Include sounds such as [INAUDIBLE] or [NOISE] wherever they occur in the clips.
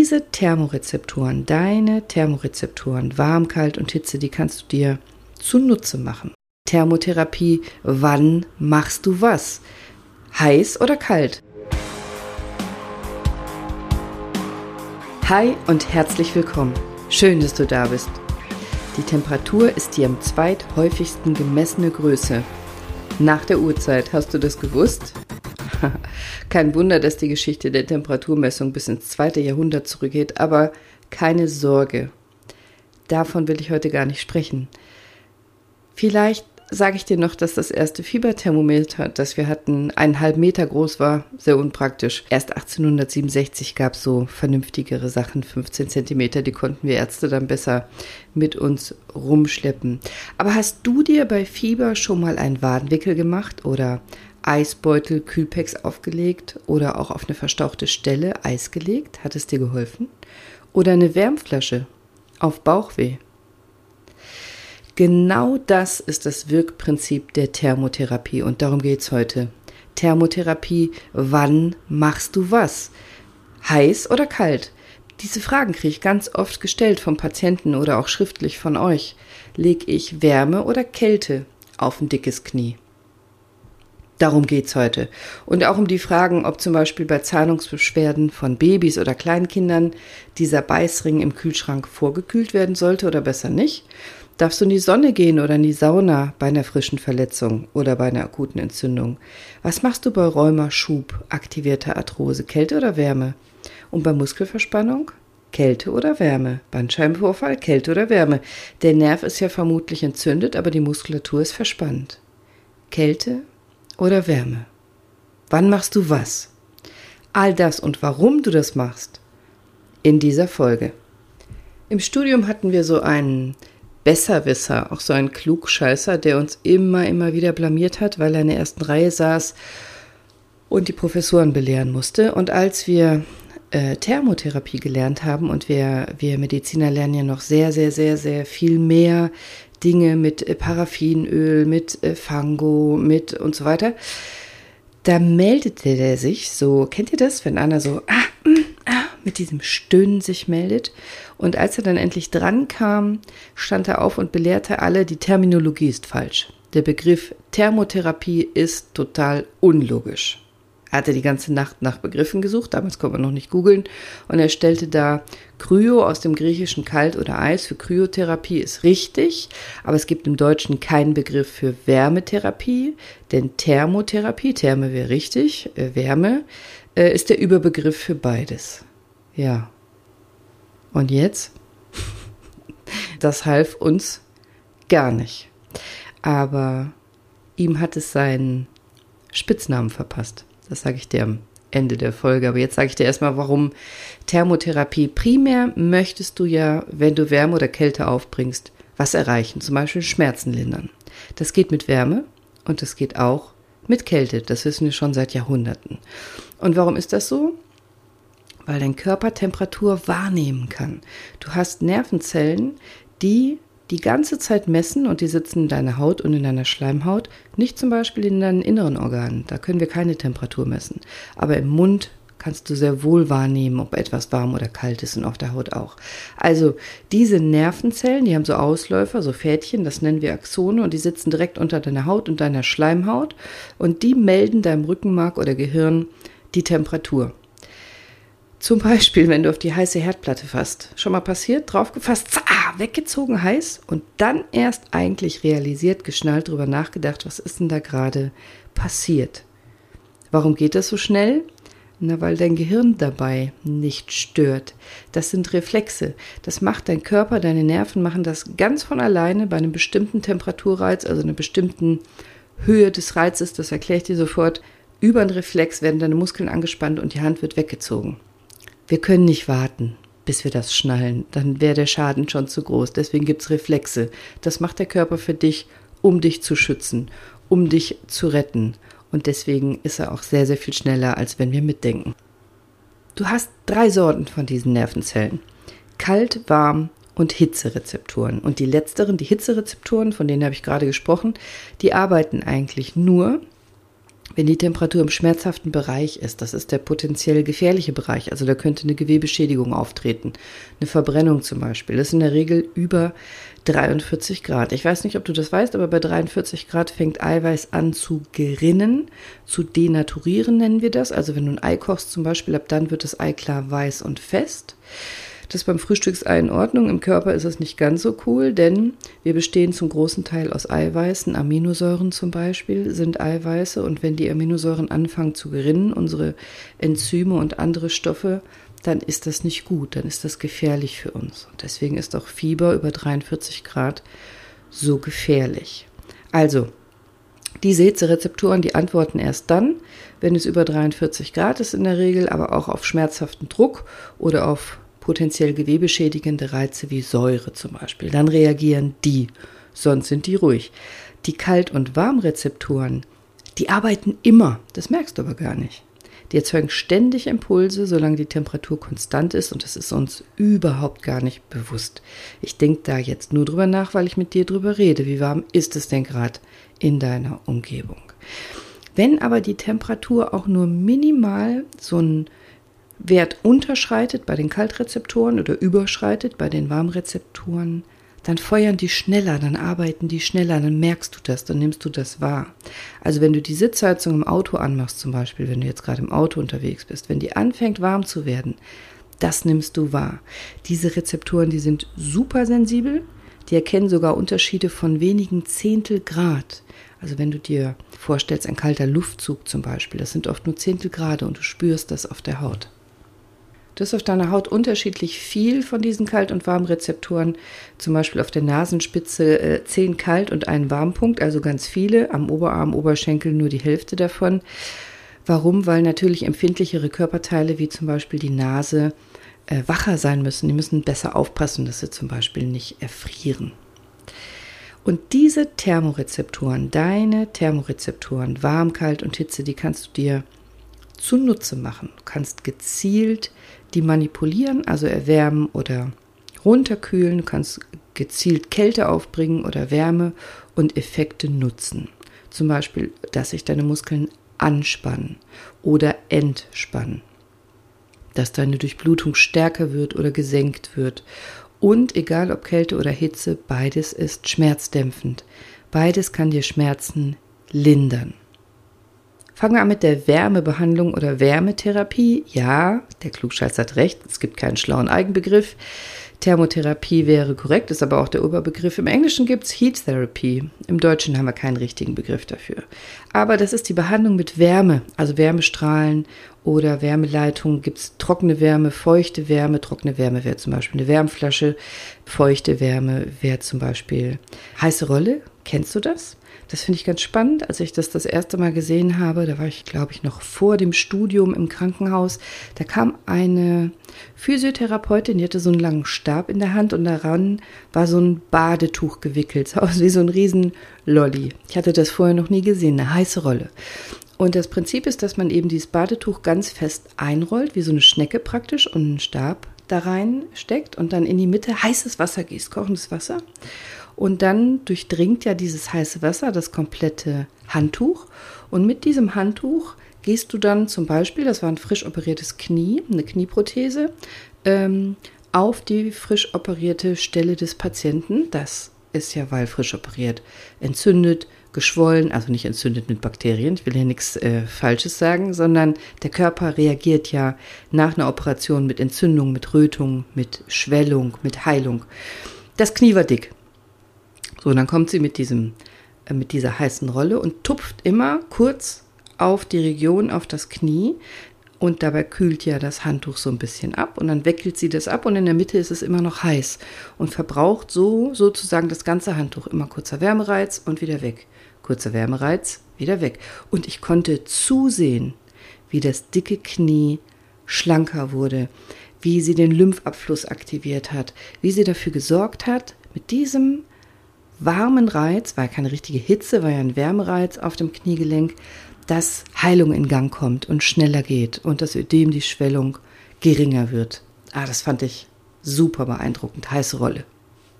diese Thermorezeptoren, deine Thermorezeptoren, warm, kalt und Hitze, die kannst du dir zunutze machen. Thermotherapie, wann machst du was? Heiß oder kalt? Hi und herzlich willkommen. Schön, dass du da bist. Die Temperatur ist die am zweithäufigsten gemessene Größe. Nach der Uhrzeit, hast du das gewusst? [LAUGHS] Kein Wunder, dass die Geschichte der Temperaturmessung bis ins zweite Jahrhundert zurückgeht, aber keine Sorge. Davon will ich heute gar nicht sprechen. Vielleicht sage ich dir noch, dass das erste Fieberthermometer, das wir hatten, eineinhalb Meter groß war, sehr unpraktisch. Erst 1867 gab es so vernünftigere Sachen, 15 Zentimeter, die konnten wir Ärzte dann besser mit uns rumschleppen. Aber hast du dir bei Fieber schon mal einen Wadenwickel gemacht oder Eisbeutel, Kühlpacks aufgelegt oder auch auf eine verstauchte Stelle Eis gelegt? Hat es dir geholfen? Oder eine Wärmflasche auf Bauchweh? Genau das ist das Wirkprinzip der Thermotherapie und darum geht es heute. Thermotherapie, wann machst du was? Heiß oder kalt? Diese Fragen kriege ich ganz oft gestellt vom Patienten oder auch schriftlich von euch. Leg ich Wärme oder Kälte auf ein dickes Knie? Darum geht's heute. Und auch um die Fragen, ob zum Beispiel bei Zahlungsbeschwerden von Babys oder Kleinkindern dieser Beißring im Kühlschrank vorgekühlt werden sollte oder besser nicht. Darfst du in die Sonne gehen oder in die Sauna bei einer frischen Verletzung oder bei einer akuten Entzündung? Was machst du bei Rheuma, Schub, aktivierter Arthrose, Kälte oder Wärme? Und bei Muskelverspannung? Kälte oder Wärme? Bandscheibenvorfall, Kälte oder Wärme? Der Nerv ist ja vermutlich entzündet, aber die Muskulatur ist verspannt. Kälte oder Wärme? Wann machst du was? All das und warum du das machst in dieser Folge. Im Studium hatten wir so einen Besserwisser, auch so einen Klugscheißer, der uns immer, immer wieder blamiert hat, weil er in der ersten Reihe saß und die Professoren belehren musste. Und als wir äh, Thermotherapie gelernt haben und wir, wir Mediziner lernen ja noch sehr, sehr, sehr, sehr viel mehr Dinge mit äh, Paraffinöl, mit äh, Fango, mit und so weiter. Da meldete der sich so, kennt ihr das, wenn einer so ah, mm, ah, mit diesem Stöhnen sich meldet? Und als er dann endlich dran kam, stand er auf und belehrte alle, die Terminologie ist falsch. Der Begriff Thermotherapie ist total unlogisch. Er hatte die ganze Nacht nach Begriffen gesucht, damals konnte man noch nicht googeln, und er stellte da Kryo aus dem griechischen Kalt oder Eis für Kryotherapie ist richtig, aber es gibt im Deutschen keinen Begriff für Wärmetherapie, denn Thermotherapie, Therme wäre richtig, äh, Wärme, äh, ist der Überbegriff für beides. Ja. Und jetzt? [LAUGHS] Das half uns gar nicht. Aber ihm hat es seinen Spitznamen verpasst. Das sage ich dir Ende der Folge. Aber jetzt sage ich dir erstmal, warum Thermotherapie. Primär möchtest du ja, wenn du Wärme oder Kälte aufbringst, was erreichen. Zum Beispiel Schmerzen lindern. Das geht mit Wärme und das geht auch mit Kälte. Das wissen wir schon seit Jahrhunderten. Und warum ist das so? Weil dein Körper Temperatur wahrnehmen kann. Du hast Nervenzellen, die die ganze Zeit messen und die sitzen in deiner Haut und in deiner Schleimhaut, nicht zum Beispiel in deinen inneren Organen. Da können wir keine Temperatur messen. Aber im Mund kannst du sehr wohl wahrnehmen, ob etwas warm oder kalt ist und auf der Haut auch. Also diese Nervenzellen, die haben so Ausläufer, so Fädchen, das nennen wir Axone und die sitzen direkt unter deiner Haut und deiner Schleimhaut und die melden deinem Rückenmark oder Gehirn die Temperatur. Zum Beispiel, wenn du auf die heiße Herdplatte fasst. Schon mal passiert, draufgefasst, ah, weggezogen heiß und dann erst eigentlich realisiert, geschnallt, drüber nachgedacht, was ist denn da gerade passiert? Warum geht das so schnell? Na, weil dein Gehirn dabei nicht stört. Das sind Reflexe. Das macht dein Körper, deine Nerven machen das ganz von alleine bei einem bestimmten Temperaturreiz, also einer bestimmten Höhe des Reizes, das erkläre ich dir sofort. Über einen Reflex werden deine Muskeln angespannt und die Hand wird weggezogen. Wir können nicht warten, bis wir das schnallen. Dann wäre der Schaden schon zu groß. Deswegen gibt es Reflexe. Das macht der Körper für dich, um dich zu schützen, um dich zu retten. Und deswegen ist er auch sehr, sehr viel schneller, als wenn wir mitdenken. Du hast drei Sorten von diesen Nervenzellen. Kalt, warm und Hitzerezeptoren. Und die letzteren, die Hitzerezeptoren, von denen habe ich gerade gesprochen, die arbeiten eigentlich nur, wenn die Temperatur im schmerzhaften Bereich ist, das ist der potenziell gefährliche Bereich, also da könnte eine Gewebeschädigung auftreten, eine Verbrennung zum Beispiel, das ist in der Regel über 43 Grad. Ich weiß nicht, ob du das weißt, aber bei 43 Grad fängt Eiweiß an zu gerinnen, zu denaturieren nennen wir das. Also wenn du ein Ei kochst zum Beispiel, ab dann wird das Ei klar weiß und fest. Das ist beim Frühstücksei in Ordnung. Im Körper ist es nicht ganz so cool, denn wir bestehen zum großen Teil aus Eiweißen. Aminosäuren zum Beispiel sind Eiweiße. Und wenn die Aminosäuren anfangen zu gerinnen, unsere Enzyme und andere Stoffe, dann ist das nicht gut, dann ist das gefährlich für uns. Und deswegen ist auch Fieber über 43 Grad so gefährlich. Also, diese Hitzerezeptoren, die antworten erst dann, wenn es über 43 Grad ist in der Regel, aber auch auf schmerzhaften Druck oder auf potenziell gewebeschädigende Reize wie Säure zum Beispiel. Dann reagieren die, sonst sind die ruhig. Die Kalt- und Warmrezeptoren, die arbeiten immer, das merkst du aber gar nicht. Die erzeugen ständig Impulse, solange die Temperatur konstant ist und das ist uns überhaupt gar nicht bewusst. Ich denke da jetzt nur drüber nach, weil ich mit dir drüber rede. Wie warm ist es denn gerade in deiner Umgebung? Wenn aber die Temperatur auch nur minimal so einen Wert unterschreitet bei den Kaltrezeptoren oder überschreitet bei den Warmrezeptoren, dann feuern die schneller, dann arbeiten die schneller, dann merkst du das, dann nimmst du das wahr. Also wenn du die Sitzheizung im Auto anmachst, zum Beispiel, wenn du jetzt gerade im Auto unterwegs bist, wenn die anfängt warm zu werden, das nimmst du wahr. Diese Rezeptoren, die sind super sensibel, die erkennen sogar Unterschiede von wenigen Zehntel Grad. Also wenn du dir vorstellst, ein kalter Luftzug zum Beispiel, das sind oft nur Zehntel Grade und du spürst das auf der Haut. Du hast auf deiner Haut unterschiedlich viel von diesen Kalt- und Warmrezeptoren. Zum Beispiel auf der Nasenspitze äh, zehn Kalt- und einen Warmpunkt, also ganz viele. Am Oberarm, Oberschenkel nur die Hälfte davon. Warum? Weil natürlich empfindlichere Körperteile wie zum Beispiel die Nase äh, wacher sein müssen. Die müssen besser aufpassen, dass sie zum Beispiel nicht erfrieren. Und diese Thermorezeptoren, deine Thermorezeptoren, warm, kalt und Hitze, die kannst du dir zunutze machen. Du kannst gezielt die manipulieren, also erwärmen oder runterkühlen. Du kannst gezielt Kälte aufbringen oder Wärme und Effekte nutzen. Zum Beispiel, dass sich deine Muskeln anspannen oder entspannen. Dass deine Durchblutung stärker wird oder gesenkt wird. Und egal ob Kälte oder Hitze, beides ist schmerzdämpfend. Beides kann dir Schmerzen lindern. Fangen wir an mit der Wärmebehandlung oder Wärmetherapie. Ja, der Klugscheiß hat recht, es gibt keinen schlauen Eigenbegriff. Thermotherapie wäre korrekt, ist aber auch der Oberbegriff. Im Englischen gibt es Heat Therapy. Im Deutschen haben wir keinen richtigen Begriff dafür. Aber das ist die Behandlung mit Wärme, also Wärmestrahlen oder Wärmeleitung. Gibt es trockene Wärme, feuchte Wärme. Trockene Wärme wäre zum Beispiel eine Wärmflasche. Feuchte Wärme wäre zum Beispiel heiße Rolle. Kennst du das? Das finde ich ganz spannend. Als ich das das erste Mal gesehen habe, da war ich, glaube ich, noch vor dem Studium im Krankenhaus. Da kam eine Physiotherapeutin, die hatte so einen langen Stab in der Hand und daran war so ein Badetuch gewickelt. [LAUGHS] Sah aus wie so ein Riesenlolli. Ich hatte das vorher noch nie gesehen, eine heiße Rolle. Und das Prinzip ist, dass man eben dieses Badetuch ganz fest einrollt, wie so eine Schnecke praktisch, und einen Stab da reinsteckt und dann in die Mitte heißes Wasser gießt, kochendes Wasser. Und dann durchdringt ja dieses heiße Wasser das komplette Handtuch. Und mit diesem Handtuch gehst du dann zum Beispiel, das war ein frisch operiertes Knie, eine Knieprothese, ähm, auf die frisch operierte Stelle des Patienten. Das ist ja, weil frisch operiert, entzündet, geschwollen, also nicht entzündet mit Bakterien, ich will hier nichts äh, Falsches sagen, sondern der Körper reagiert ja nach einer Operation mit Entzündung, mit Rötung, mit Schwellung, mit Heilung. Das Knie war dick. So, und dann kommt sie mit diesem, äh, mit dieser heißen Rolle und tupft immer kurz auf die Region, auf das Knie. Und dabei kühlt ja das Handtuch so ein bisschen ab und dann weckelt sie das ab und in der Mitte ist es immer noch heiß und verbraucht so sozusagen das ganze Handtuch. Immer kurzer Wärmereiz und wieder weg. Kurzer Wärmereiz, wieder weg. Und ich konnte zusehen, wie das dicke Knie schlanker wurde, wie sie den Lymphabfluss aktiviert hat, wie sie dafür gesorgt hat, mit diesem warmen Reiz, war keine richtige Hitze, war ja ein Wärmereiz auf dem Kniegelenk, dass Heilung in Gang kommt und schneller geht und das Ödem, die Schwellung geringer wird. Ah, das fand ich super beeindruckend. Heiße Rolle.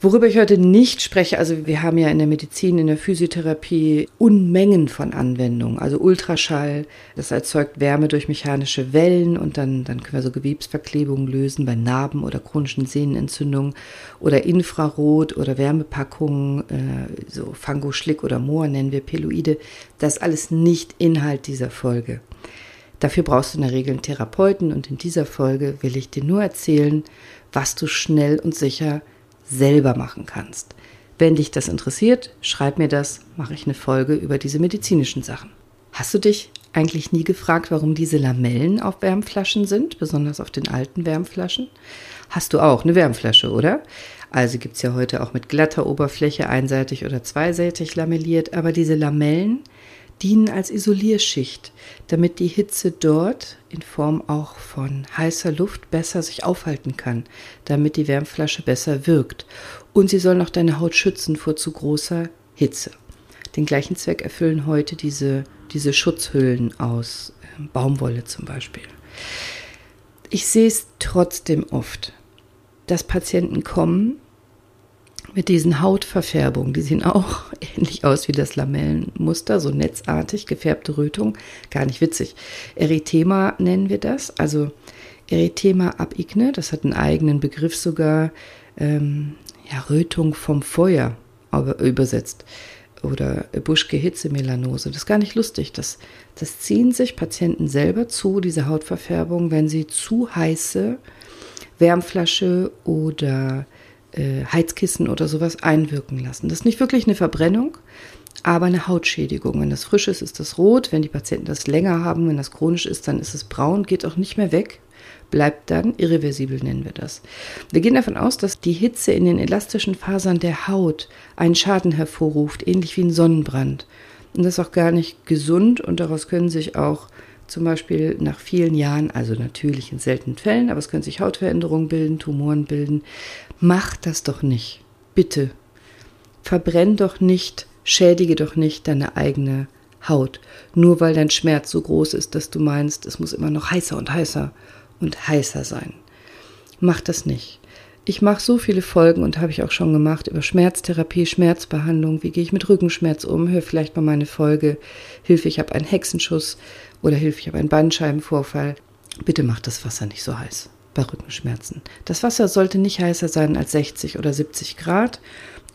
Worüber ich heute nicht spreche, also wir haben ja in der Medizin, in der Physiotherapie Unmengen von Anwendungen. Also Ultraschall, das erzeugt Wärme durch mechanische Wellen und dann, dann können wir so Gewebsverklebungen lösen bei Narben oder chronischen Sehnenentzündungen oder Infrarot oder Wärmepackungen, äh, so Fangoschlick oder Moor nennen wir Peloide. Das alles nicht Inhalt dieser Folge. Dafür brauchst du in der Regel einen Therapeuten und in dieser Folge will ich dir nur erzählen, was du schnell und sicher selber machen kannst. Wenn dich das interessiert, schreib mir das, mache ich eine Folge über diese medizinischen Sachen. Hast du dich eigentlich nie gefragt, warum diese Lamellen auf Wärmflaschen sind, besonders auf den alten Wärmflaschen? Hast du auch eine Wärmflasche, oder? Also gibt es ja heute auch mit glatter Oberfläche einseitig oder zweiseitig lamelliert, aber diese Lamellen, dienen als Isolierschicht, damit die Hitze dort in Form auch von heißer Luft besser sich aufhalten kann, damit die Wärmflasche besser wirkt. Und sie sollen auch deine Haut schützen vor zu großer Hitze. Den gleichen Zweck erfüllen heute diese, diese Schutzhüllen aus äh, Baumwolle zum Beispiel. Ich sehe es trotzdem oft, dass Patienten kommen mit diesen Hautverfärbungen. Die sehen auch [LAUGHS] ähnlich aus wie das Lamellenmuster, so netzartig gefärbte Rötung. Gar nicht witzig. Erythema nennen wir das. Also Erythema ab igne, das hat einen eigenen Begriff sogar. Ähm, ja, Rötung vom Feuer aber übersetzt. Oder Buschke-Hitze-Melanose. Das ist gar nicht lustig. Das, das ziehen sich Patienten selber zu, diese Hautverfärbung, wenn sie zu heiße Wärmflasche oder äh, Heizkissen oder sowas einwirken lassen. Das ist nicht wirklich eine Verbrennung, aber eine Hautschädigung. Wenn das frisch ist, ist das rot. Wenn die Patienten das länger haben, wenn das chronisch ist, dann ist es braun, geht auch nicht mehr weg, bleibt dann irreversibel, nennen wir das. Wir gehen davon aus, dass die Hitze in den elastischen Fasern der Haut einen Schaden hervorruft, ähnlich wie ein Sonnenbrand. Und das ist auch gar nicht gesund und daraus können sich auch zum Beispiel nach vielen Jahren, also natürlich in seltenen Fällen, aber es können sich Hautveränderungen bilden, Tumoren bilden. Mach das doch nicht. Bitte. Verbrenn doch nicht, schädige doch nicht deine eigene Haut. Nur weil dein Schmerz so groß ist, dass du meinst, es muss immer noch heißer und heißer und heißer sein. Mach das nicht. Ich mache so viele Folgen und habe ich auch schon gemacht über Schmerztherapie, Schmerzbehandlung. Wie gehe ich mit Rückenschmerz um? Hör vielleicht mal meine Folge. Hilfe, ich habe einen Hexenschuss oder Hilfe, ich habe einen Bandscheibenvorfall. Bitte macht das Wasser nicht so heiß bei Rückenschmerzen. Das Wasser sollte nicht heißer sein als 60 oder 70 Grad.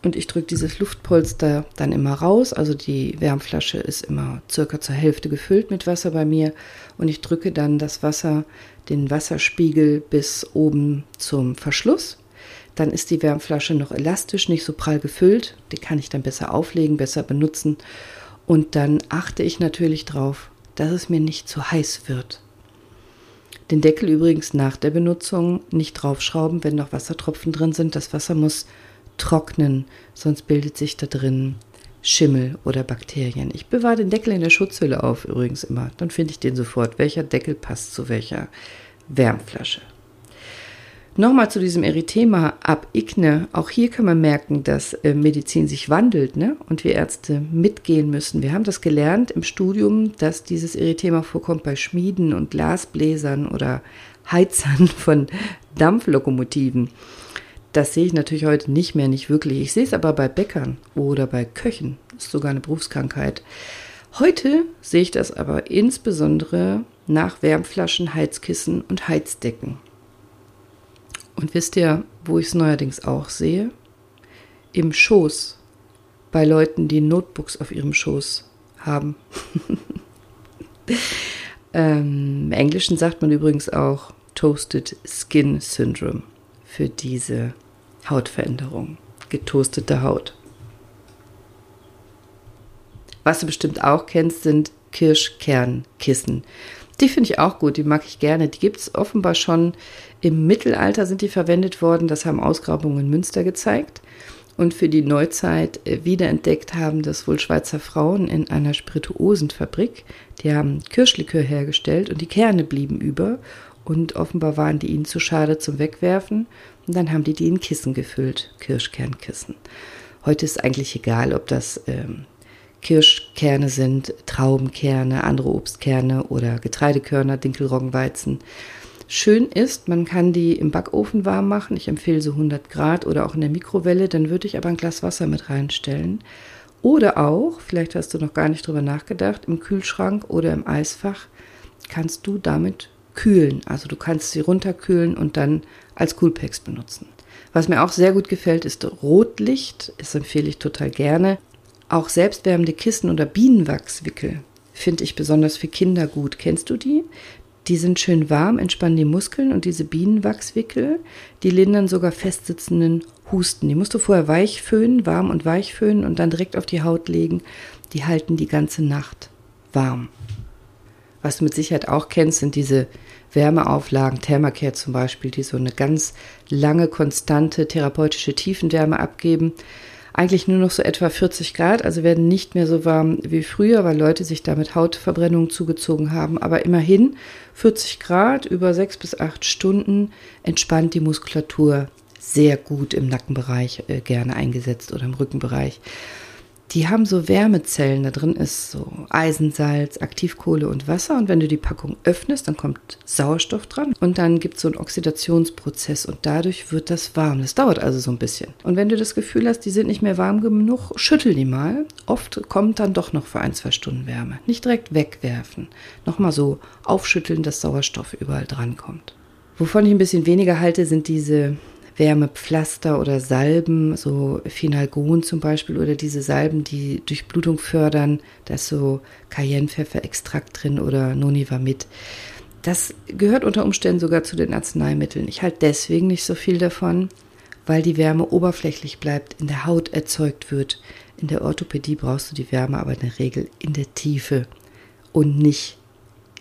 Und ich drücke dieses Luftpolster dann immer raus. Also die Wärmflasche ist immer circa zur Hälfte gefüllt mit Wasser bei mir. Und ich drücke dann das Wasser, den Wasserspiegel bis oben zum Verschluss. Dann ist die Wärmflasche noch elastisch, nicht so prall gefüllt. Die kann ich dann besser auflegen, besser benutzen. Und dann achte ich natürlich drauf, dass es mir nicht zu heiß wird. Den Deckel übrigens nach der Benutzung nicht draufschrauben, wenn noch Wassertropfen drin sind. Das Wasser muss trocknen, sonst bildet sich da drin Schimmel oder Bakterien. Ich bewahre den Deckel in der Schutzhülle auf übrigens immer. Dann finde ich den sofort. Welcher Deckel passt zu welcher Wärmflasche? Nochmal zu diesem Erythema ab Igne. Auch hier kann man merken, dass äh, Medizin sich wandelt ne? und wir Ärzte mitgehen müssen. Wir haben das gelernt im Studium, dass dieses Erythema vorkommt bei Schmieden und Glasbläsern oder Heizern [LAUGHS] von Dampflokomotiven. Das sehe ich natürlich heute nicht mehr, nicht wirklich. Ich sehe es aber bei Bäckern oder bei Köchen. Das ist sogar eine Berufskrankheit. Heute sehe ich das aber insbesondere nach Wärmflaschen, Heizkissen und Heizdecken. Und wisst ihr, wo ich es neuerdings auch sehe? Im Schoß. Bei Leuten, die Notebooks auf ihrem Schoß haben. [LAUGHS] ähm, Im Englischen sagt man übrigens auch Toasted Skin Syndrome für diese Hautveränderung. Getoastete Haut. Was du bestimmt auch kennst, sind Kirschkernkissen. Die finde ich auch gut, die mag ich gerne. Die gibt es offenbar schon im Mittelalter sind die verwendet worden. Das haben Ausgrabungen in Münster gezeigt. Und für die Neuzeit äh, wiederentdeckt haben das wohl Schweizer Frauen in einer Spirituosenfabrik. Die haben Kirschlikör hergestellt und die Kerne blieben über. Und offenbar waren die ihnen zu schade zum Wegwerfen. Und dann haben die die in Kissen gefüllt, Kirschkernkissen. Heute ist eigentlich egal, ob das ähm, Kirschkerne sind, Traubenkerne, andere Obstkerne oder Getreidekörner, Dinkelroggenweizen. Schön ist, man kann die im Backofen warm machen. Ich empfehle so 100 Grad oder auch in der Mikrowelle. Dann würde ich aber ein Glas Wasser mit reinstellen. Oder auch, vielleicht hast du noch gar nicht drüber nachgedacht, im Kühlschrank oder im Eisfach kannst du damit kühlen. Also du kannst sie runterkühlen und dann als Coolpacks benutzen. Was mir auch sehr gut gefällt, ist Rotlicht. Das empfehle ich total gerne. Auch selbstwärmende Kissen oder Bienenwachswickel finde ich besonders für Kinder gut. Kennst du die? Die sind schön warm, entspannen die Muskeln und diese Bienenwachswickel, die lindern sogar festsitzenden Husten. Die musst du vorher weich föhnen, warm und weich föhnen und dann direkt auf die Haut legen. Die halten die ganze Nacht warm. Was du mit Sicherheit auch kennst, sind diese Wärmeauflagen, Thermacare zum Beispiel, die so eine ganz lange, konstante therapeutische Tiefenwärme abgeben eigentlich nur noch so etwa 40 Grad, also werden nicht mehr so warm wie früher, weil Leute sich damit Hautverbrennungen zugezogen haben. Aber immerhin 40 Grad über sechs bis acht Stunden entspannt die Muskulatur sehr gut im Nackenbereich äh, gerne eingesetzt oder im Rückenbereich die haben so Wärmezellen. Da drin ist so Eisensalz, Aktivkohle und Wasser. Und wenn du die Packung öffnest, dann kommt Sauerstoff dran. Und dann gibt es so einen Oxidationsprozess und dadurch wird das warm. Das dauert also so ein bisschen. Und wenn du das Gefühl hast, die sind nicht mehr warm genug, schüttel die mal. Oft kommt dann doch noch für ein, zwei Stunden Wärme. Nicht direkt wegwerfen. Nochmal so aufschütteln, dass Sauerstoff überall dran kommt. Wovon ich ein bisschen weniger halte, sind diese Wärmepflaster oder Salben, so Finalgon zum Beispiel, oder diese Salben, die Durchblutung fördern. Da ist so Cayennepfefferextrakt drin oder Nonivamid. Das gehört unter Umständen sogar zu den Arzneimitteln. Ich halte deswegen nicht so viel davon, weil die Wärme oberflächlich bleibt, in der Haut erzeugt wird. In der Orthopädie brauchst du die Wärme aber in der Regel in der Tiefe und nicht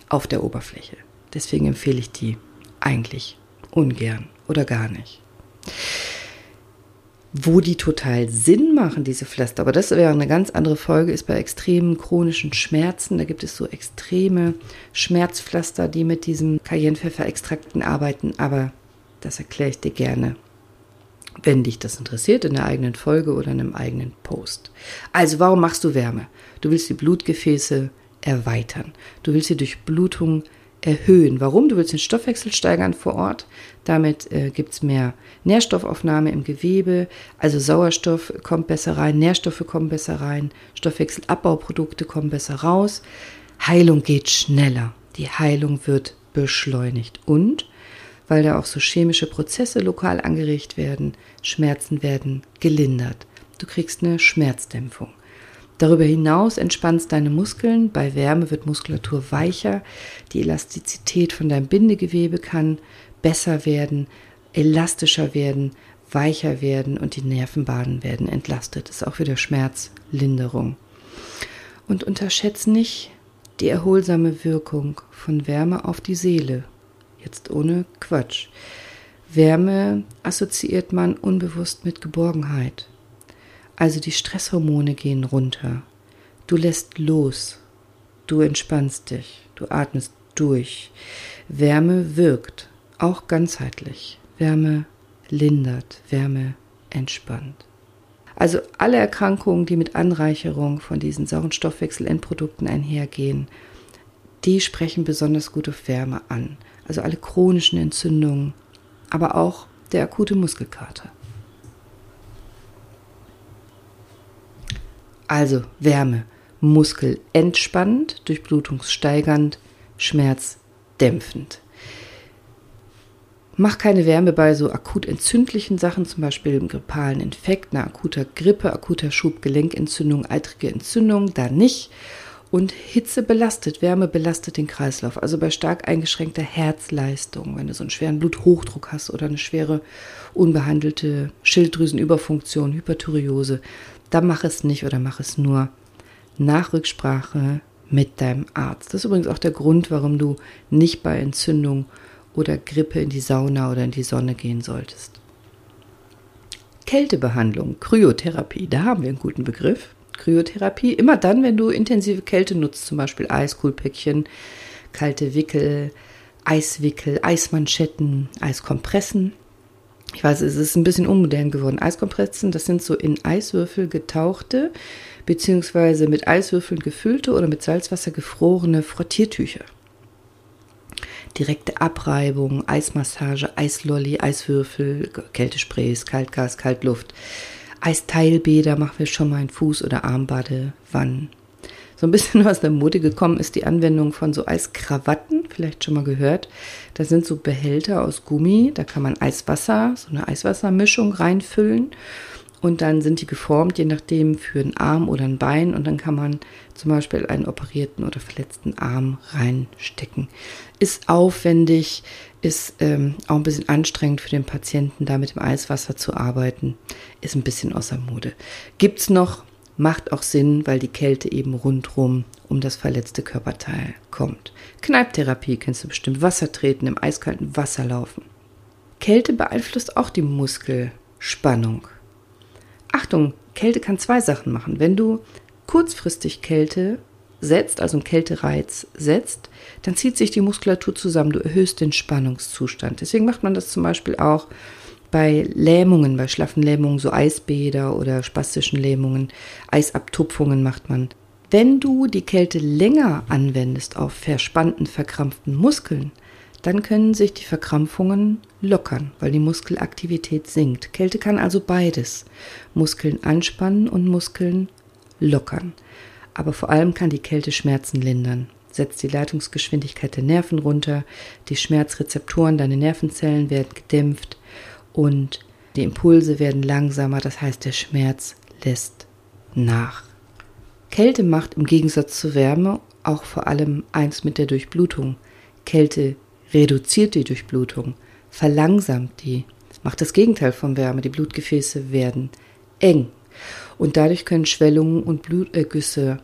auf der Oberfläche. Deswegen empfehle ich die eigentlich ungern oder gar nicht. Wo die total Sinn machen, diese Pflaster, aber das wäre eine ganz andere Folge, ist bei extremen chronischen Schmerzen. Da gibt es so extreme Schmerzpflaster, die mit diesem Cayennepfeffer-Extrakten arbeiten, aber das erkläre ich dir gerne, wenn dich das interessiert, in der eigenen Folge oder in einem eigenen Post. Also, warum machst du Wärme? Du willst die Blutgefäße erweitern. Du willst die Durchblutung erhöhen. Warum? Du willst den Stoffwechsel steigern vor Ort. Damit äh, gibt es mehr Nährstoffaufnahme im Gewebe. Also Sauerstoff kommt besser rein, Nährstoffe kommen besser rein, Stoffwechselabbauprodukte kommen besser raus. Heilung geht schneller. Die Heilung wird beschleunigt. Und weil da auch so chemische Prozesse lokal angeregt werden, Schmerzen werden gelindert. Du kriegst eine Schmerzdämpfung. Darüber hinaus entspannst deine Muskeln. Bei Wärme wird Muskulatur weicher. Die Elastizität von deinem Bindegewebe kann besser werden, elastischer werden, weicher werden und die Nervenbahnen werden entlastet. Das ist auch wieder Schmerzlinderung. Und unterschätzt nicht die erholsame Wirkung von Wärme auf die Seele. Jetzt ohne Quatsch. Wärme assoziiert man unbewusst mit Geborgenheit. Also die Stresshormone gehen runter. Du lässt los. Du entspannst dich. Du atmest durch. Wärme wirkt, auch ganzheitlich. Wärme lindert, Wärme entspannt. Also alle Erkrankungen, die mit Anreicherung von diesen sauren Stoffwechselendprodukten einhergehen, die sprechen besonders gut auf Wärme an. Also alle chronischen Entzündungen, aber auch der akute Muskelkater. Also Wärme, Muskel entspannend, durchblutungssteigernd, schmerzdämpfend. Mach keine Wärme bei so akut entzündlichen Sachen, zum Beispiel im grippalen Infekt, einer akuter Grippe, akuter Schub, Gelenkentzündung, eitrige Entzündung, da nicht. Und Hitze belastet, Wärme belastet den Kreislauf. Also bei stark eingeschränkter Herzleistung, wenn du so einen schweren Bluthochdruck hast oder eine schwere unbehandelte Schilddrüsenüberfunktion, Hyperthyreose, dann mach es nicht oder mach es nur nach Rücksprache mit deinem Arzt. Das ist übrigens auch der Grund, warum du nicht bei Entzündung oder Grippe in die Sauna oder in die Sonne gehen solltest. Kältebehandlung, Kryotherapie, da haben wir einen guten Begriff. Kryotherapie, immer dann, wenn du intensive Kälte nutzt, zum Beispiel Eiskuhlpäckchen, kalte Wickel, Eiswickel, Eismanschetten, Eiskompressen. Ich weiß, es ist ein bisschen unmodern geworden. Eiskompressen, das sind so in Eiswürfel getauchte, beziehungsweise mit Eiswürfeln gefüllte oder mit Salzwasser gefrorene Frottiertücher. direkte Abreibung, Eismassage, Eislolli, Eiswürfel, Kältesprays, Kaltgas, Kaltluft, Eisteilbäder machen wir schon mal in Fuß- oder Armbadewannen. So ein bisschen [LAUGHS] aus der Mode gekommen ist die Anwendung von so Eiskrawatten, vielleicht schon mal gehört. Da sind so Behälter aus Gummi, da kann man Eiswasser, so eine Eiswassermischung reinfüllen und dann sind die geformt, je nachdem für einen Arm oder ein Bein und dann kann man zum Beispiel einen operierten oder verletzten Arm reinstecken. Ist aufwendig, ist ähm, auch ein bisschen anstrengend für den Patienten, da mit dem Eiswasser zu arbeiten, ist ein bisschen außer Mode. Gibt's noch, macht auch Sinn, weil die Kälte eben rundrum um das verletzte Körperteil kommt. Kneiptherapie kennst du bestimmt, Wasser treten, im eiskalten Wasser laufen. Kälte beeinflusst auch die Muskelspannung. Achtung, Kälte kann zwei Sachen machen. Wenn du kurzfristig Kälte setzt, also einen Kältereiz setzt, dann zieht sich die Muskulatur zusammen. Du erhöhst den Spannungszustand. Deswegen macht man das zum Beispiel auch bei Lähmungen, bei schlaffen Lähmungen, so Eisbäder oder spastischen Lähmungen, Eisabtupfungen macht man. Wenn du die Kälte länger anwendest auf verspannten, verkrampften Muskeln, dann können sich die Verkrampfungen lockern, weil die Muskelaktivität sinkt. Kälte kann also beides. Muskeln anspannen und Muskeln lockern. Aber vor allem kann die Kälte Schmerzen lindern, setzt die Leitungsgeschwindigkeit der Nerven runter, die Schmerzrezeptoren deiner Nervenzellen werden gedämpft und die Impulse werden langsamer, das heißt der Schmerz lässt nach. Kälte macht im Gegensatz zu Wärme auch vor allem eins mit der Durchblutung. Kälte reduziert die Durchblutung, verlangsamt die, macht das Gegenteil von Wärme. Die Blutgefäße werden eng und dadurch können Schwellungen und Blutergüsse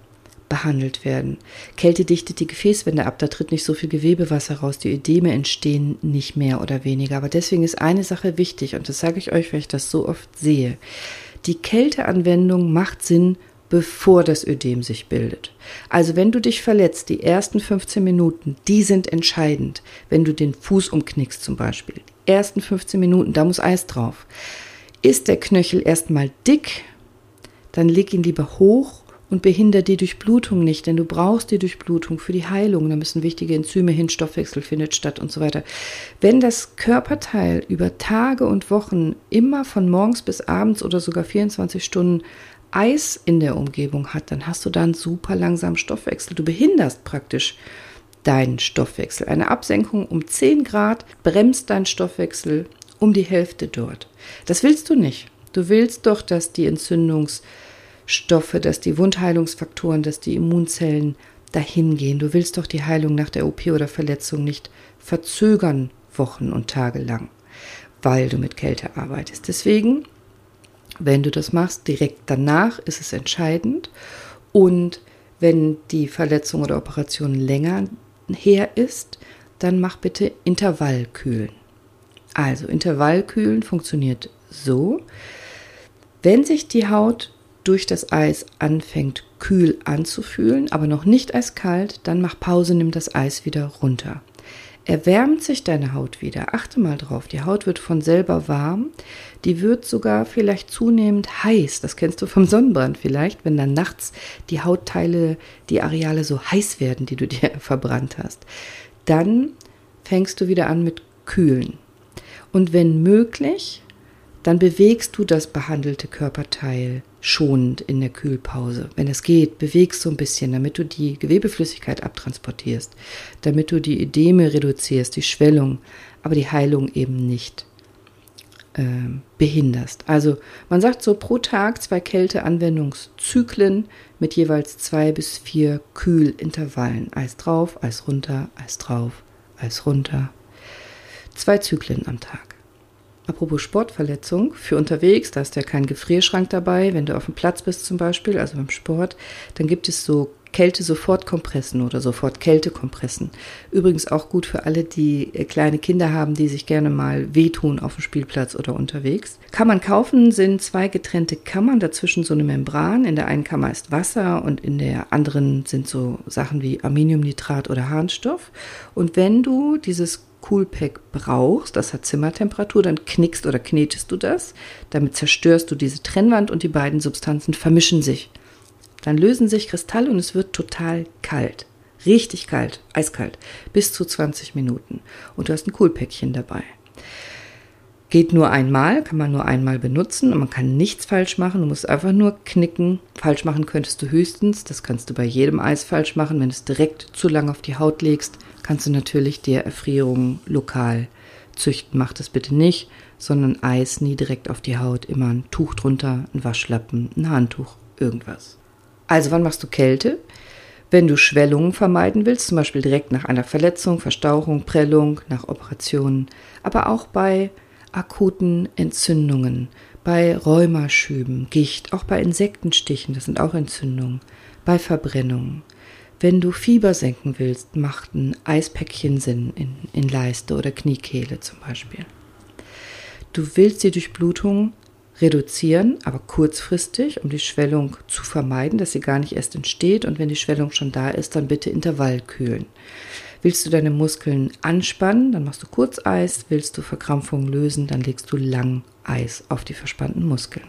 behandelt werden. Kälte dichtet die Gefäßwände ab, da tritt nicht so viel Gewebewasser raus, die Ödeme entstehen nicht mehr oder weniger. Aber deswegen ist eine Sache wichtig und das sage ich euch, weil ich das so oft sehe. Die Kälteanwendung macht Sinn bevor das Ödem sich bildet. Also wenn du dich verletzt, die ersten 15 Minuten, die sind entscheidend. Wenn du den Fuß umknickst zum Beispiel, die ersten 15 Minuten, da muss Eis drauf. Ist der Knöchel erstmal dick, dann leg ihn lieber hoch und behindert die Durchblutung nicht, denn du brauchst die Durchblutung für die Heilung. Da müssen wichtige Enzyme hin, Stoffwechsel findet statt und so weiter. Wenn das Körperteil über Tage und Wochen immer von morgens bis abends oder sogar 24 Stunden Eis in der Umgebung hat, dann hast du da einen super langsamen Stoffwechsel. Du behinderst praktisch deinen Stoffwechsel. Eine Absenkung um 10 Grad bremst deinen Stoffwechsel um die Hälfte dort. Das willst du nicht. Du willst doch, dass die Entzündungsstoffe, dass die Wundheilungsfaktoren, dass die Immunzellen dahin gehen. Du willst doch die Heilung nach der OP oder Verletzung nicht verzögern Wochen und Tage lang, weil du mit Kälte arbeitest. Deswegen wenn du das machst, direkt danach ist es entscheidend. Und wenn die Verletzung oder Operation länger her ist, dann mach bitte Intervallkühlen. Also Intervallkühlen funktioniert so, wenn sich die Haut durch das Eis anfängt kühl anzufühlen, aber noch nicht eiskalt, dann mach Pause, nimm das Eis wieder runter erwärmt sich deine Haut wieder. Achte mal drauf, die Haut wird von selber warm, die wird sogar vielleicht zunehmend heiß. Das kennst du vom Sonnenbrand vielleicht, wenn dann nachts die Hautteile, die Areale so heiß werden, die du dir [LAUGHS] verbrannt hast. Dann fängst du wieder an mit Kühlen. Und wenn möglich, dann bewegst du das behandelte Körperteil schonend in der Kühlpause. Wenn es geht, bewegst du ein bisschen, damit du die Gewebeflüssigkeit abtransportierst, damit du die Ödeme reduzierst, die Schwellung, aber die Heilung eben nicht äh, behinderst. Also man sagt so pro Tag zwei Kälteanwendungszyklen mit jeweils zwei bis vier Kühlintervallen. Eis drauf, Eis runter, Eis drauf, Eis runter. Zwei Zyklen am Tag. Apropos Sportverletzung, für unterwegs, da ist ja kein Gefrierschrank dabei. Wenn du auf dem Platz bist zum Beispiel, also beim Sport, dann gibt es so Kälte-Sofortkompressen oder Sofort-Kältekompressen. Übrigens auch gut für alle, die äh, kleine Kinder haben, die sich gerne mal wehtun auf dem Spielplatz oder unterwegs. Kann man kaufen, sind zwei getrennte Kammern, dazwischen so eine Membran. In der einen Kammer ist Wasser und in der anderen sind so Sachen wie Aluminiumnitrat oder Harnstoff. Und wenn du dieses Coolpack brauchst, das hat Zimmertemperatur, dann knickst oder knetest du das. Damit zerstörst du diese Trennwand und die beiden Substanzen vermischen sich. Dann lösen sich Kristalle und es wird total kalt. richtig kalt, eiskalt, bis zu 20 Minuten. Und du hast ein Coolpäckchen dabei. Geht nur einmal, kann man nur einmal benutzen und man kann nichts falsch machen. Du musst einfach nur knicken. Falsch machen könntest du höchstens, das kannst du bei jedem Eis falsch machen. Wenn du es direkt zu lang auf die Haut legst, kannst du natürlich dir Erfrierungen lokal züchten. Mach das bitte nicht, sondern Eis nie direkt auf die Haut. Immer ein Tuch drunter, ein Waschlappen, ein Handtuch, irgendwas. Also wann machst du Kälte? Wenn du Schwellungen vermeiden willst, zum Beispiel direkt nach einer Verletzung, Verstauchung, Prellung, nach Operationen, aber auch bei akuten Entzündungen, bei Rheumaschüben, Gicht, auch bei Insektenstichen, das sind auch Entzündungen, bei Verbrennungen. Wenn du Fieber senken willst, macht ein Eispäckchen Sinn in, in Leiste oder Kniekehle zum Beispiel. Du willst die Durchblutung reduzieren, aber kurzfristig, um die Schwellung zu vermeiden, dass sie gar nicht erst entsteht. Und wenn die Schwellung schon da ist, dann bitte Intervall kühlen. Willst du deine Muskeln anspannen, dann machst du Kurzeis. Willst du Verkrampfungen lösen, dann legst du lang Eis auf die verspannten Muskeln.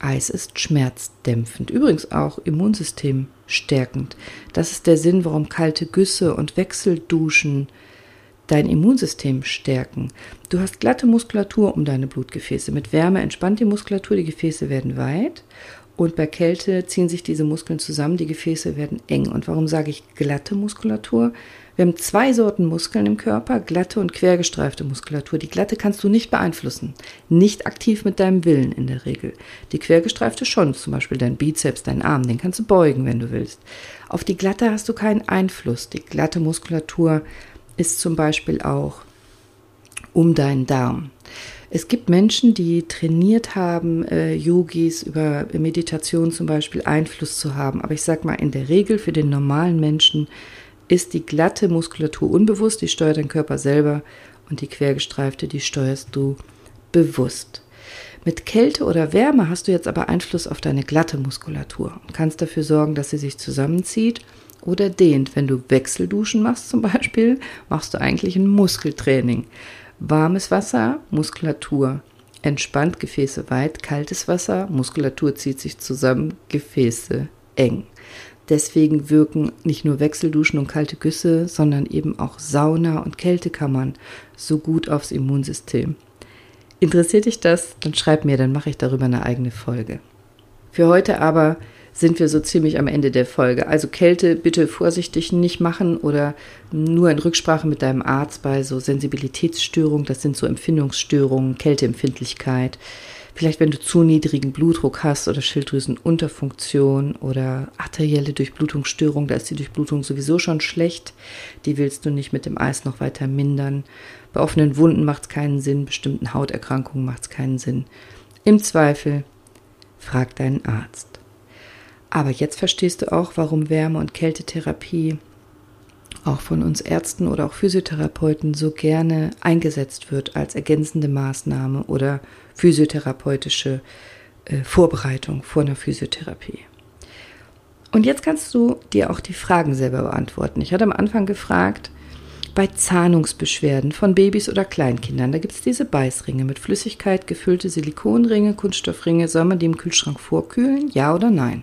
Eis ist schmerzdämpfend, übrigens auch Immunsystem stärkend. Das ist der Sinn, warum kalte Güsse und Wechselduschen dein Immunsystem stärken. Du hast glatte Muskulatur um deine Blutgefäße. Mit Wärme entspannt die Muskulatur, die Gefäße werden weit und bei Kälte ziehen sich diese Muskeln zusammen, die Gefäße werden eng. Und warum sage ich glatte Muskulatur? Wir haben zwei Sorten Muskeln im Körper, glatte und quergestreifte Muskulatur. Die glatte kannst du nicht beeinflussen, nicht aktiv mit deinem Willen in der Regel. Die quergestreifte schon, zum Beispiel dein Bizeps, dein Arm, den kannst du beugen, wenn du willst. Auf die glatte hast du keinen Einfluss. Die glatte Muskulatur ist zum Beispiel auch um deinen Darm. Es gibt Menschen, die trainiert haben, äh, Yogis über Meditation zum Beispiel Einfluss zu haben. Aber ich sage mal, in der Regel für den normalen Menschen ist die glatte Muskulatur unbewusst, die steuert dein Körper selber und die quergestreifte, die steuerst du bewusst. Mit Kälte oder Wärme hast du jetzt aber Einfluss auf deine glatte Muskulatur und kannst dafür sorgen, dass sie sich zusammenzieht oder dehnt. Wenn du Wechselduschen machst zum Beispiel, machst du eigentlich ein Muskeltraining. Warmes Wasser, Muskulatur entspannt, Gefäße weit, kaltes Wasser, Muskulatur zieht sich zusammen, Gefäße eng. Deswegen wirken nicht nur Wechselduschen und kalte Güsse, sondern eben auch Sauna und Kältekammern so gut aufs Immunsystem. Interessiert dich das? Dann schreib mir, dann mache ich darüber eine eigene Folge. Für heute aber sind wir so ziemlich am Ende der Folge. Also Kälte bitte vorsichtig nicht machen oder nur in Rücksprache mit deinem Arzt bei so Sensibilitätsstörungen. Das sind so Empfindungsstörungen, Kälteempfindlichkeit. Vielleicht, wenn du zu niedrigen Blutdruck hast oder Schilddrüsenunterfunktion oder arterielle Durchblutungsstörung, da ist die Durchblutung sowieso schon schlecht. Die willst du nicht mit dem Eis noch weiter mindern. Bei offenen Wunden macht es keinen Sinn, bestimmten Hauterkrankungen macht es keinen Sinn. Im Zweifel frag deinen Arzt. Aber jetzt verstehst du auch, warum Wärme- und Kältetherapie auch von uns Ärzten oder auch Physiotherapeuten so gerne eingesetzt wird als ergänzende Maßnahme oder physiotherapeutische äh, Vorbereitung vor einer Physiotherapie. Und jetzt kannst du dir auch die Fragen selber beantworten. Ich hatte am Anfang gefragt, bei Zahnungsbeschwerden von Babys oder Kleinkindern, da gibt es diese Beißringe mit Flüssigkeit gefüllte Silikonringe, Kunststoffringe. Soll man die im Kühlschrank vorkühlen? Ja oder nein?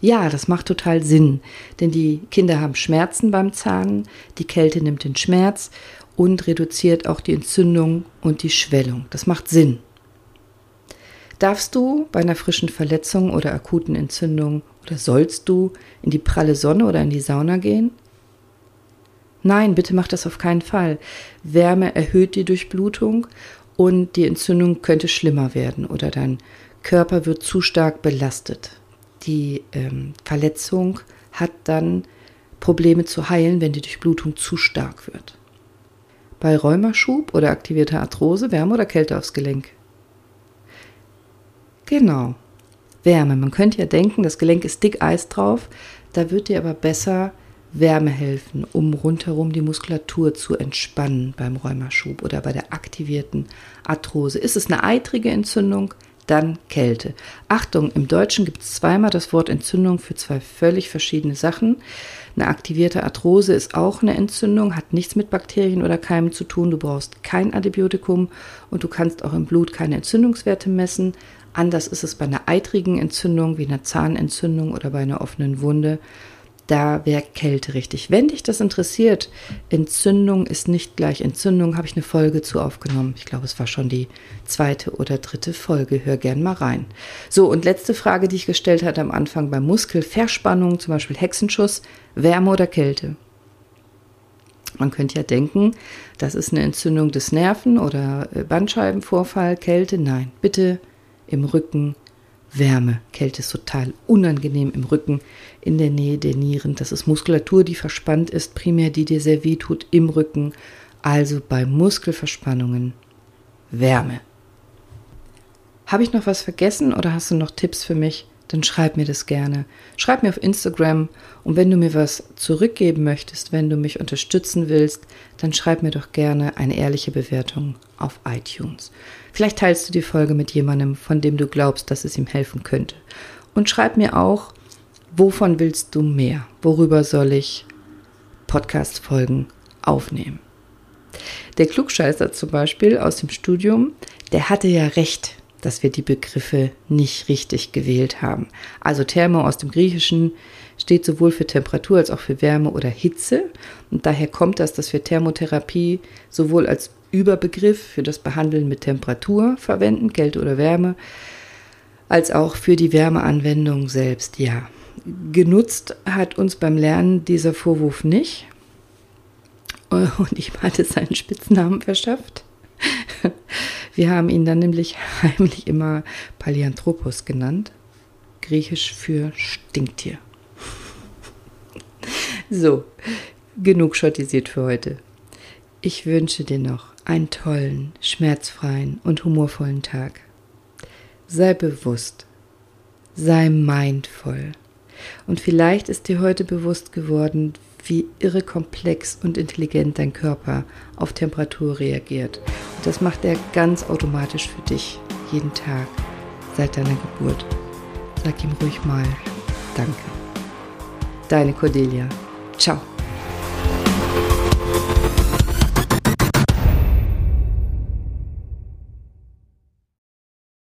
Ja, das macht total Sinn, denn die Kinder haben Schmerzen beim Zahnen, die Kälte nimmt den Schmerz und reduziert auch die Entzündung und die Schwellung. Das macht Sinn. Darfst du bei einer frischen Verletzung oder akuten Entzündung oder sollst du in die pralle Sonne oder in die Sauna gehen? Nein, bitte mach das auf keinen Fall. Wärme erhöht die Durchblutung und die Entzündung könnte schlimmer werden oder dein Körper wird zu stark belastet die ähm, Verletzung hat dann Probleme zu heilen, wenn die Durchblutung zu stark wird. Bei Rheumaschub oder aktivierter Arthrose Wärme oder Kälte aufs Gelenk? Genau, Wärme. Man könnte ja denken, das Gelenk ist dick Eis drauf, da wird dir aber besser Wärme helfen, um rundherum die Muskulatur zu entspannen beim Rheumaschub oder bei der aktivierten Arthrose. Ist es eine eitrige Entzündung? Dann Kälte. Achtung, im Deutschen gibt es zweimal das Wort Entzündung für zwei völlig verschiedene Sachen. Eine aktivierte Arthrose ist auch eine Entzündung, hat nichts mit Bakterien oder Keimen zu tun. Du brauchst kein Antibiotikum und du kannst auch im Blut keine Entzündungswerte messen. Anders ist es bei einer eitrigen Entzündung wie einer Zahnentzündung oder bei einer offenen Wunde. Da wäre Kälte richtig. Wenn dich das interessiert, Entzündung ist nicht gleich Entzündung, habe ich eine Folge zu aufgenommen. Ich glaube, es war schon die zweite oder dritte Folge. Hör gern mal rein. So, und letzte Frage, die ich gestellt hatte am Anfang bei Muskelverspannung, zum Beispiel Hexenschuss, Wärme oder Kälte? Man könnte ja denken, das ist eine Entzündung des Nerven oder äh, Bandscheibenvorfall, Kälte. Nein, bitte im Rücken Wärme. Kälte ist total unangenehm im Rücken, in der Nähe der Nieren. Das ist Muskulatur, die verspannt ist, primär die dir sehr weh tut im Rücken. Also bei Muskelverspannungen Wärme. Habe ich noch was vergessen oder hast du noch Tipps für mich? dann schreib mir das gerne. Schreib mir auf Instagram und wenn du mir was zurückgeben möchtest, wenn du mich unterstützen willst, dann schreib mir doch gerne eine ehrliche Bewertung auf iTunes. Vielleicht teilst du die Folge mit jemandem, von dem du glaubst, dass es ihm helfen könnte. Und schreib mir auch, wovon willst du mehr? Worüber soll ich Podcast-Folgen aufnehmen? Der Klugscheißer zum Beispiel aus dem Studium, der hatte ja recht dass wir die Begriffe nicht richtig gewählt haben. Also Thermo aus dem Griechischen steht sowohl für Temperatur als auch für Wärme oder Hitze. Und daher kommt das, dass wir Thermotherapie sowohl als Überbegriff für das Behandeln mit Temperatur verwenden, Kälte oder Wärme, als auch für die Wärmeanwendung selbst, ja. Genutzt hat uns beim Lernen dieser Vorwurf nicht. [LAUGHS] Und ich hatte seinen Spitznamen verschafft. [LAUGHS] Wir haben ihn dann nämlich heimlich immer Palianthropos genannt, griechisch für Stinktier. [LAUGHS] So, genug schottisiert für heute. Ich wünsche dir noch einen tollen, schmerzfreien und humorvollen Tag. Sei bewusst, sei mindvoll. Und vielleicht ist dir heute bewusst geworden, wie irre komplex und intelligent dein Körper auf Temperatur reagiert. Und das macht er ganz automatisch für dich, jeden Tag, seit deiner Geburt. Sag ihm ruhig mal Danke. Deine Cordelia. Ciao.